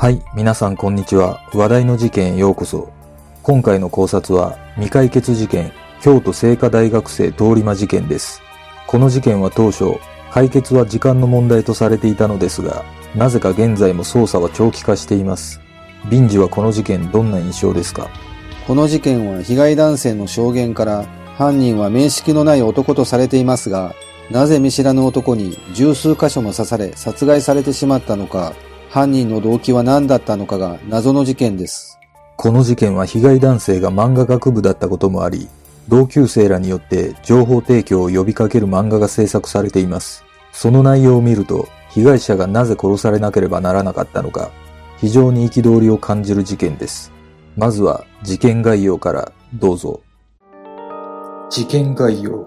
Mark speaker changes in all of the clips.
Speaker 1: はい、皆さんこんにちは。話題の事件へようこそ。今回の考察は未解決事件、京都聖火大学生通り魔事件です。この事件は当初、解決は時間の問題とされていたのですが、なぜか現在も捜査は長期化しています。ビンジはこの事件どんな印象ですか？
Speaker 2: この事件は被害男性の証言から犯人は面識のない男とされていますが、なぜ見知らぬ男に十数箇所も刺され殺害されてしまったのか、犯人の動機は何だったのかが謎の事件です。
Speaker 1: この事件は被害男性が漫画学部だったこともあり、同級生らによって情報提供を呼びかける漫画が制作されています。その内容を見ると、被害者がなぜ殺されなければならなかったのか、非常に憤りを感じる事件です。まずは事件概要からどうぞ。事件概要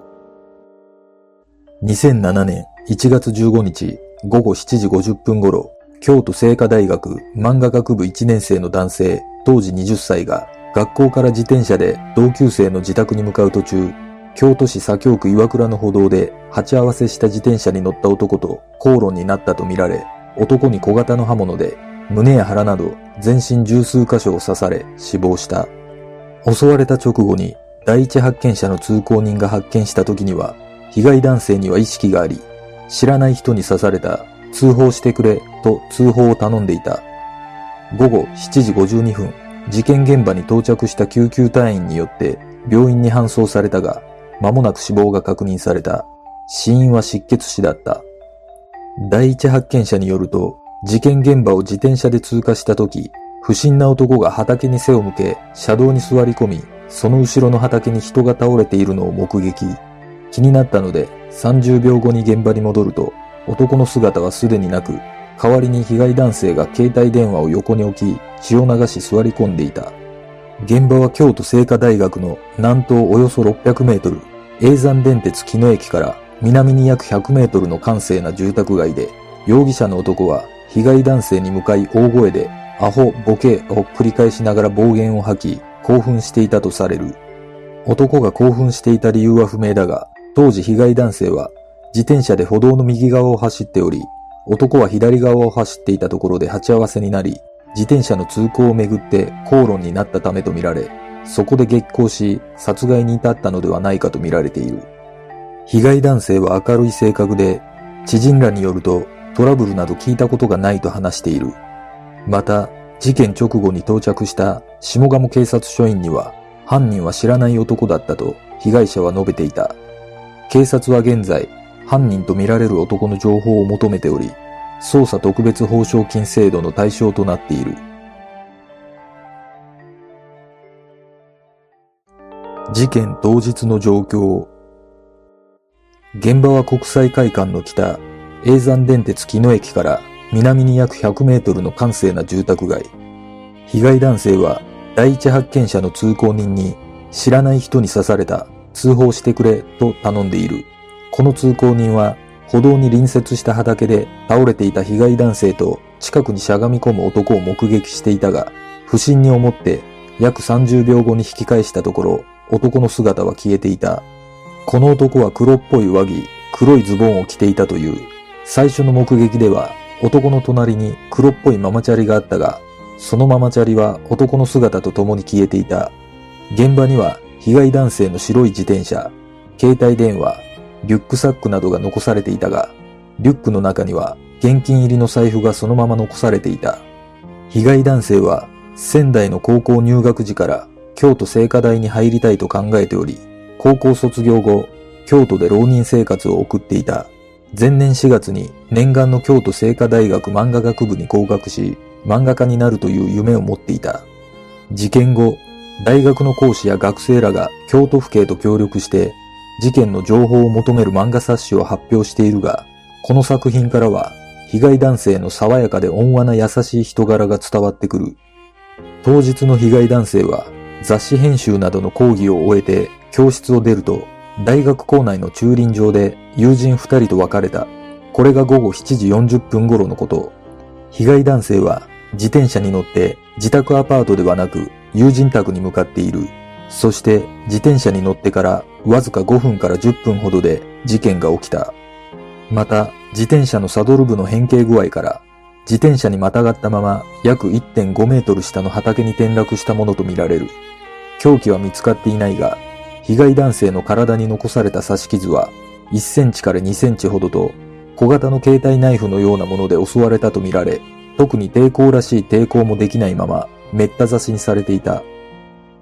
Speaker 1: 2007年1月15日午後7時50分頃、京都聖火大学漫画学部1年生の男性、当時20歳が、学校から自転車で同級生の自宅に向かう途中、京都市左京区岩倉の歩道で鉢合わせした自転車に乗った男と口論になったとみられ、男に小型の刃物で胸や腹など全身十数箇所を刺され死亡した。襲われた直後に第一発見者の通行人が発見した時には、被害男性には意識があり、知らない人に刺された、通報してくれと通報を頼んでいた。午後7時52分、事件現場に到着した救急隊員によって病院に搬送されたが、間もなく死亡が確認された。死因は失血死だった。第一発見者によると、事件現場を自転車で通過した時、不審な男が畑に背を向け、車道に座り込み、その後ろの畑に人が倒れているのを目撃。気になったので、30秒後に現場に戻ると、男の姿はすでになく、代わりに被害男性が携帯電話を横に置き、血を流し座り込んでいた。現場は京都聖火大学の南東およそ600メートル、永山電鉄木野駅から南に約100メートルの閑静な住宅街で、容疑者の男は被害男性に向かい大声で、アホ、ボケを繰り返しながら暴言を吐き、興奮していたとされる。男が興奮していた理由は不明だが、当時被害男性は自転車で歩道の右側を走っており、男は左側を走っていたところで鉢合わせになり、自転車の通行をめぐって口論になったためとみられ、そこで激高し、殺害に至ったのではないかとみられている。被害男性は明るい性格で、知人らによるとトラブルなど聞いたことがないと話している。また、事件直後に到着した下鴨警察署員には、犯人は知らない男だったと被害者は述べていた。警察は現在、犯人とみられる男の情報を求めており、捜査特別報奨金制度の対象となっている。事件当日の状況現場は国際会館の北、永山電鉄木野駅から南に約100メートルの閑静な住宅街。被害男性は第一発見者の通行人に知らない人に刺された、通報してくれと頼んでいる。この通行人は歩道に隣接した畑で倒れていた被害男性と近くにしゃがみ込む男を目撃していたが、不審に思って約30秒後に引き返したところ、男の姿は消えていた。この男は黒っぽい上着、黒いズボンを着ていたという。最初の目撃では男の隣に黒っぽいママチャリがあったが、そのママチャリは男の姿と共に消えていた。現場には被害男性の白い自転車、携帯電話、リュックサックなどが残されていたが、リュックの中には現金入りの財布がそのまま残されていた。被害男性は仙台の高校入学時から京都聖火大に入りたいと考えており、高校卒業後、京都で浪人生活を送っていた。前年4月に念願の京都聖火大学漫画学部に合格し、漫画家になるという夢を持っていた。事件後、大学の講師や学生らが京都府警と協力して、事件の情報を求める漫画冊子を発表しているが、この作品からは、被害男性の爽やかで温和な優しい人柄が伝わってくる。当日の被害男性は、雑誌編集などの講義を終えて教室を出ると、大学校内の駐輪場で友人二人と別れた。これが午後7時40分頃のこと。被害男性は自転車に乗って自宅アパートではなく友人宅に向かっている。そして自転車に乗ってからわずか5分から10分ほどで事件が起きた。また自転車のサドル部の変形具合から自転車にまたがったまま約1.5メートル下の畑に転落したものとみられる。凶器は見つかっていないが、被害男性の体に残された刺し傷は1センチから2センチほどと小型の携帯ナイフのようなもので襲われたとみられ、特に抵抗らしい抵抗もできないまま、めった刺しにされていた。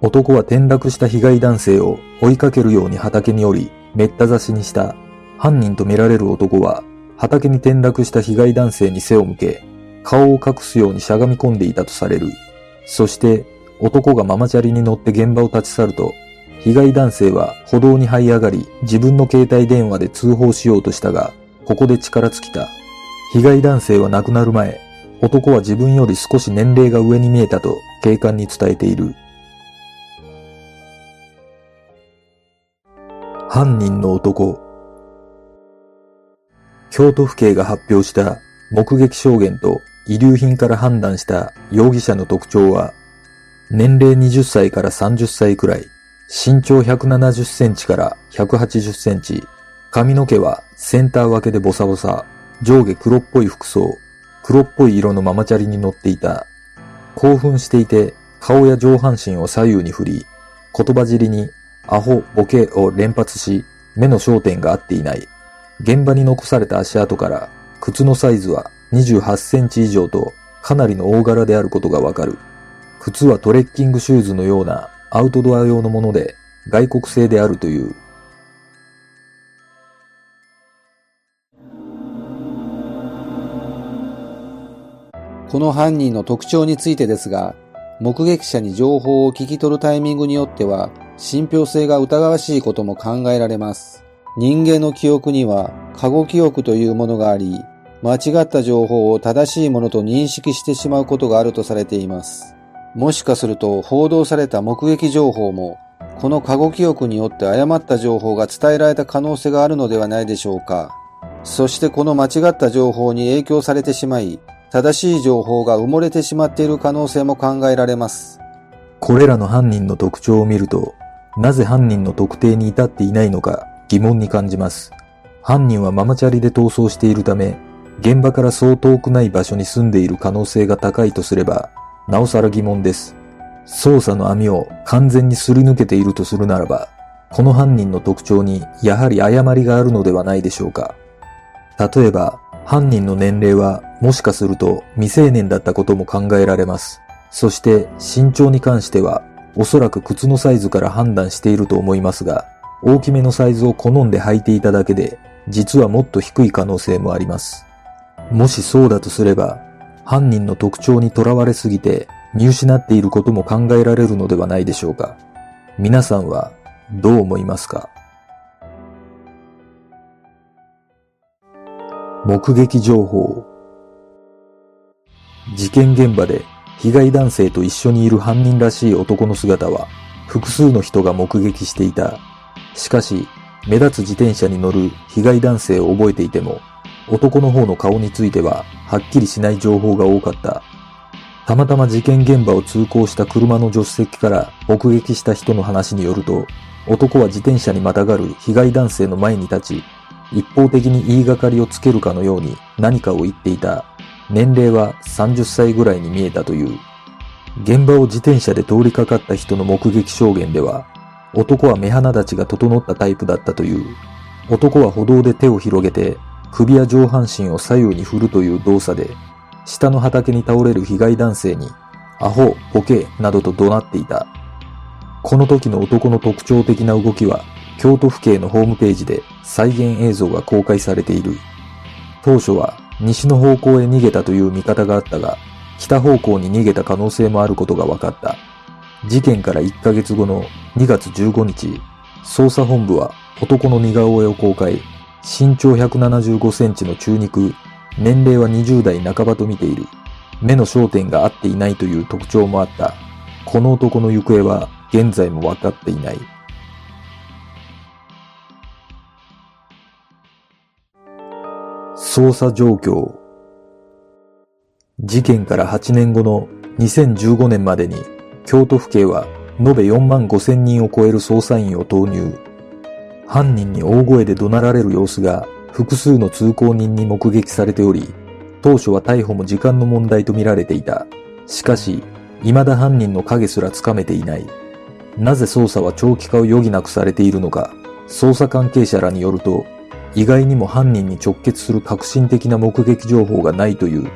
Speaker 1: 男は転落した被害男性を追いかけるように畑に降り、めった刺しにした。犯人とみられる男は、畑に転落した被害男性に背を向け、顔を隠すようにしゃがみ込んでいたとされる。そして、男がママチャリに乗って現場を立ち去ると、被害男性は歩道に這い上がり、自分の携帯電話で通報しようとしたが、ここで力尽きた。被害男性は亡くなる前、男は自分より少し年齢が上に見えたと警官に伝えている。犯人の男。京都府警が発表した目撃証言と遺留品から判断した容疑者の特徴は、年齢20歳から30歳くらい、身長170センチから180センチ、髪の毛はセンター分けでボサボサ、上下黒っぽい服装、黒っぽい色のママチャリに乗っていた。興奮していて顔や上半身を左右に振り、言葉尻にアホ、ボケを連発し、目の焦点が合っていない。現場に残された足跡から靴のサイズは28センチ以上とかなりの大柄であることがわかる。靴はトレッキングシューズのようなアウトドア用のもので外国製であるという。
Speaker 2: この犯人の特徴についてですが、目撃者に情報を聞き取るタイミングによっては、信憑性が疑わしいことも考えられます。人間の記憶には過去記憶というものがあり、間違った情報を正しいものと認識してしまうことがあるとされています。もしかすると報道された目撃情報も、この過去記憶によって誤った情報が伝えられた可能性があるのではないでしょうか。そしてこの間違った情報に影響されてしまい、正しい情報が埋もれてしまっている可能性も考えられます。
Speaker 1: これらの犯人の特徴を見ると、なぜ犯人の特定に至っていないのか疑問に感じます。犯人はママチャリで逃走しているため、現場からそう遠くない場所に住んでいる可能性が高いとすれば、なおさら疑問です。捜査の網を完全にすり抜けているとするならば、この犯人の特徴にやはり誤りがあるのではないでしょうか。例えば、犯人の年齢はもしかすると未成年だったことも考えられます。そして身長に関してはおそらく靴のサイズから判断していると思いますが、大きめのサイズを好んで履いていただけで、実はもっと低い可能性もあります。もしそうだとすれば、犯人の特徴にとらわれすぎて見失っていることも考えられるのではないでしょうか。皆さんはどう思いますか？目撃情報事件現場で被害男性と一緒にいる犯人らしい男の姿は複数の人が目撃していた。しかし、目立つ自転車に乗る被害男性を覚えていても、男の方の顔についてははっきりしない情報が多かった。たまたま事件現場を通行した車の助手席から目撃した人の話によると、男は自転車にまたがる被害男性の前に立ち、一方的に言いがかりをつけるかのように何かを言っていた。年齢は30歳ぐらいに見えたという。現場を自転車で通りかかった人の目撃証言では、男は目鼻立ちが整ったタイプだったという。男は歩道で手を広げて、首や上半身を左右に振るという動作で、下の畑に倒れる被害男性に、アホ、ボケ、などと怒鳴っていた。この時の男の特徴的な動きは、京都府警のホームページで再現映像が公開されている。当初は西の方向へ逃げたという見方があったが、北方向に逃げた可能性もあることが分かった。事件から1ヶ月後の2月15日、捜査本部は男の似顔絵を公開。身長175センチの中肉、年齢は20代半ばと見ている。目の焦点が合っていないという特徴もあった。この男の行方は現在も分かっていない。捜査状況事件から8年後の2015年までに京都府警は延べ4万5千人を超える捜査員を投入。犯人に大声で怒鳴られる様子が複数の通行人に目撃されており、当初は逮捕も時間の問題と見られていた。しかし、未だ犯人の影すらつかめていない。なぜ捜査は長期化を余儀なくされているのか、捜査関係者らによると、意外にも犯人に直結する革新的な目撃情報がないという。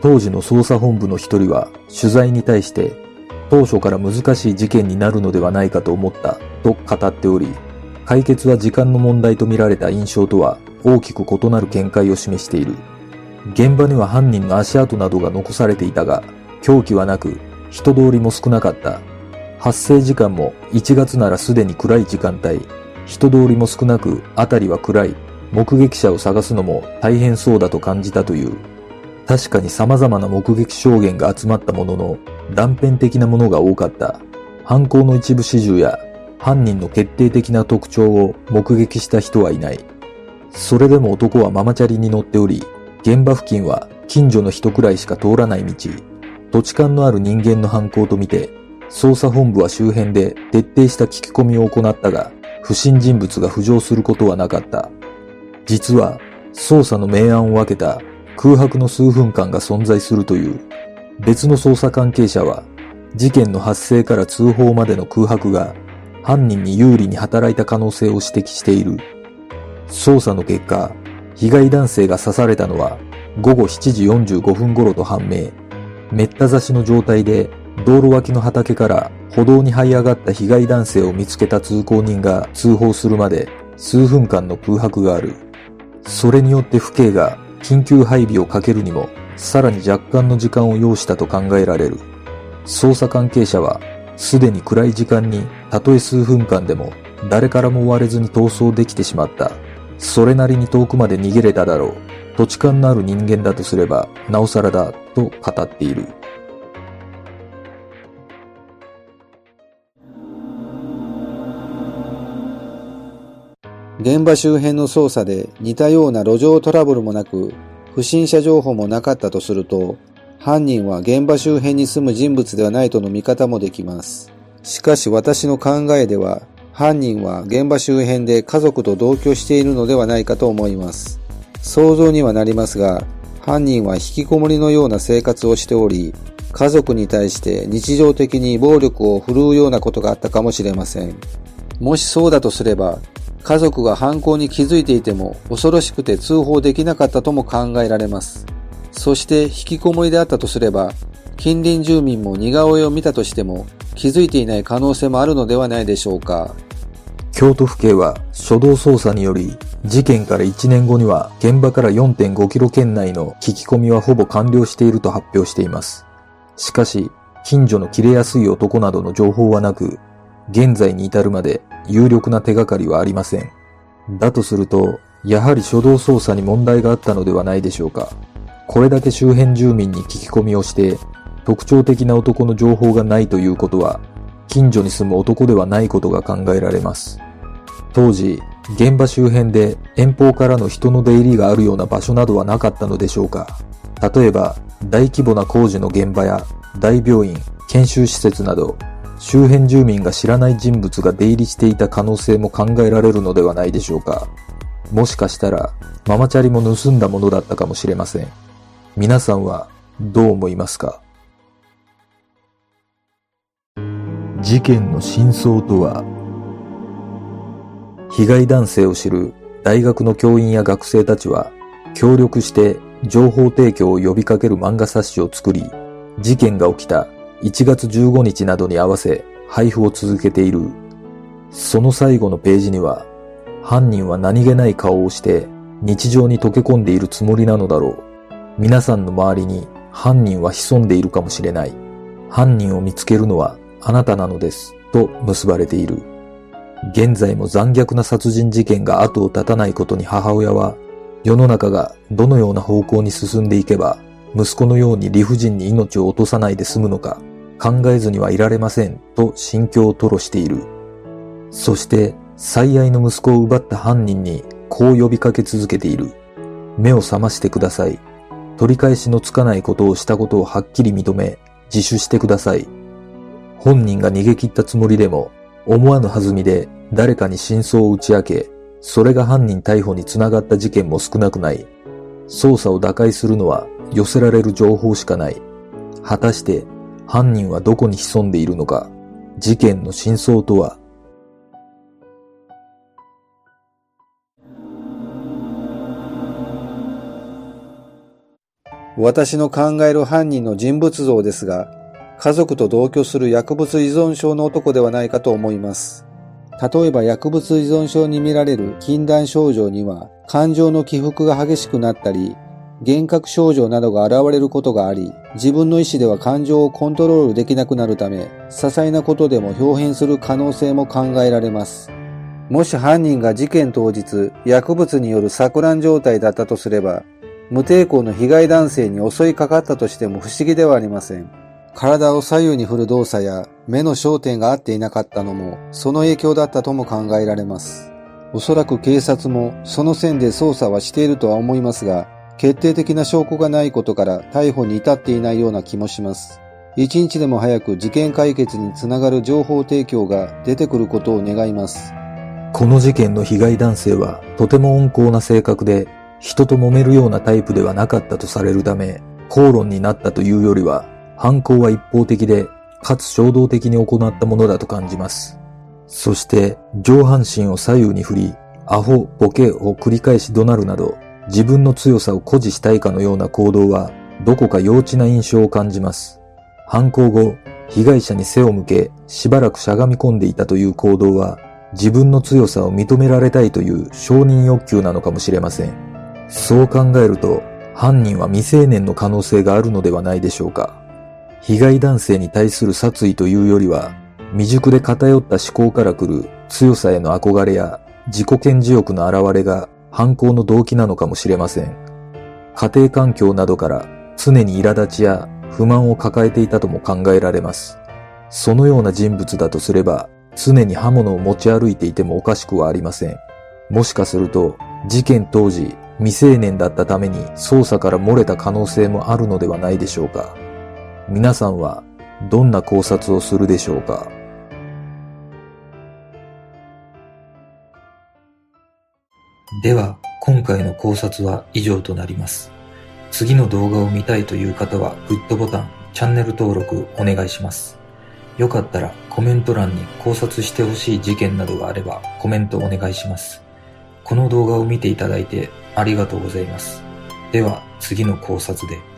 Speaker 1: 当時の捜査本部の一人は取材に対して当初から難しい事件になるのではないかと思ったと語っており、解決は時間の問題と見られた印象とは大きく異なる見解を示している。現場には犯人の足跡などが残されていたが、凶器はなく、人通りも少なかった。発生時間も1月ならすでに暗い時間帯。人通りも少なく、辺りは暗い。目撃者を探すのも大変そうだと感じたという。確かに様々な目撃証言が集まったものの、断片的なものが多かった。犯行の一部始終や犯人の決定的な特徴を目撃した人はいない。それでも男はママチャリに乗っており、現場付近は近所の人くらいしか通らない道。土地勘のある人間の犯行とみて、捜査本部は周辺で徹底した聞き込みを行ったが、不審人物が浮上することはなかった。実は、捜査の明暗を分けた空白の数分間が存在するという。別の捜査関係者は、事件の発生から通報までの空白が犯人に有利に働いた可能性を指摘している。捜査の結果、被害男性が刺されたのは午後7時45分頃と判明。めった刺しの状態で道路脇の畑から歩道に這い上がった被害男性を見つけた通行人が通報するまで数分間の空白がある。それによって府警が緊急配備をかけるにもさらに若干の時間を要したと考えられる。捜査関係者はすでに暗い時間にたとえ数分間でも誰からも追われずに逃走できてしまった。それなりに遠くまで逃げれただろう。土地勘のある人間だとすれば、なおさらだ、と語っている。
Speaker 2: 現場周辺の捜査で似たような路上トラブルもなく、不審者情報もなかったとすると、犯人は現場周辺に住む人物ではないとの見方もできます。しかし私の考えでは、犯人は現場周辺で家族と同居しているのではないかと思います。想像にはなりますが、犯人は引きこもりのような生活をしており、家族に対して日常的に暴力を振るうようなことがあったかもしれません。もしそうだとすれば、家族が犯行に気づいていても恐ろしくて通報できなかったとも考えられます。そして引きこもりであったとすれば、近隣住民も似顔絵を見たとしても気づいていない可能性もあるのではないでしょうか。
Speaker 1: 京都府警は初動捜査により事件から1年後には現場から4.5キロ圏内の聞き込みはほぼ完了していると発表しています。しかし、近所の切れやすい男などの情報はなく、現在に至るまで有力な手がかりはありません。だとすると、やはり初動捜査に問題があったのではないでしょうか。これだけ周辺住民に聞き込みをして、特徴的な男の情報がないということは、近所に住む男ではないことが考えられます。当時、現場周辺で遠方からの人の出入りがあるような場所などはなかったのでしょうか例えば、大規模な工事の現場や大病院、研修施設など、周辺住民が知らない人物が出入りしていた可能性も考えられるのではないでしょうか。もしかしたら、ママチャリも盗んだものだったかもしれません。皆さんはどう思いますか？事件の真相とは？被害男性を知る大学の教員や学生たちは協力して情報提供を呼びかける漫画冊子を作り、事件が起きた1月15日などに合わせ配布を続けている。その最後のページには、犯人は何気ない顔をして日常に溶け込んでいるつもりなのだろう。皆さんの周りに犯人は潜んでいるかもしれない。犯人を見つけるのはあなたなのです、と結ばれている。現在も残虐な殺人事件が後を絶たないことに母親は、世の中がどのような方向に進んでいけば、息子のように理不尽に命を落とさないで済むのか、考えずにはいられません、と心境を吐露している。そして、最愛の息子を奪った犯人に、こう呼びかけ続けている。目を覚ましてください。取り返しのつかないことをしたことをはっきり認め、自首してください。本人が逃げ切ったつもりでも、思わぬ弾みで誰かに真相を打ち明け、それが犯人逮捕につながった事件も少なくない。捜査を打開するのは寄せられる情報しかない。果たして犯人はどこに潜んでいるのか、事件の真相とは？
Speaker 2: 私の考える犯人の人物像ですが、家族と同居する薬物依存症の男ではないかと思います。例えば薬物依存症に見られる禁断症状には、感情の起伏が激しくなったり、幻覚症状などが現れることがあり、自分の意思では感情をコントロールできなくなるため、些細なことでも表変する可能性も考えられます。もし犯人が事件当日、薬物による錯乱状態だったとすれば、無抵抗の被害男性に襲いかかったとしても不思議ではありません。体を左右に振る動作や目の焦点が合っていなかったのもその影響だったとも考えられます。おそらく警察もその線で捜査はしているとは思いますが、決定的な証拠がないことから逮捕に至っていないような気もします。一日でも早く事件解決につながる情報提供が出てくることを願います。
Speaker 1: この事件の被害男性はとても温厚な性格で人と揉めるようなタイプではなかったとされるため、口論になったというよりは、犯行は一方的で、かつ衝動的に行ったものだと感じます。そして、上半身を左右に振り、アホ、ボケを繰り返し怒鳴るなど、自分の強さを誇示したいかのような行動は、どこか幼稚な印象を感じます。犯行後、被害者に背を向け、しばらくしゃがみ込んでいたという行動は、自分の強さを認められたいという承認欲求なのかもしれません。そう考えると、犯人は未成年の可能性があるのではないでしょうか。被害男性に対する殺意というよりは、未熟で偏った思考から来る強さへの憧れや自己顕示欲の現れが犯行の動機なのかもしれません。家庭環境などから常に苛立ちや不満を抱えていたとも考えられます。そのような人物だとすれば、常に刃物を持ち歩いていてもおかしくはありません。もしかすると、事件当時、未成年だったために捜査から漏れた可能性もあるのではないでしょうか。皆さんはどんな考察をするでしょうかでは、今回の考察は以上となります。次の動画を見たいという方はグッドボタン、チャンネル登録お願いします。よかったらコメント欄に考察してほしい事件などがあればコメントお願いします。この動画を見ていただいてありがとうございます。では次の考察で。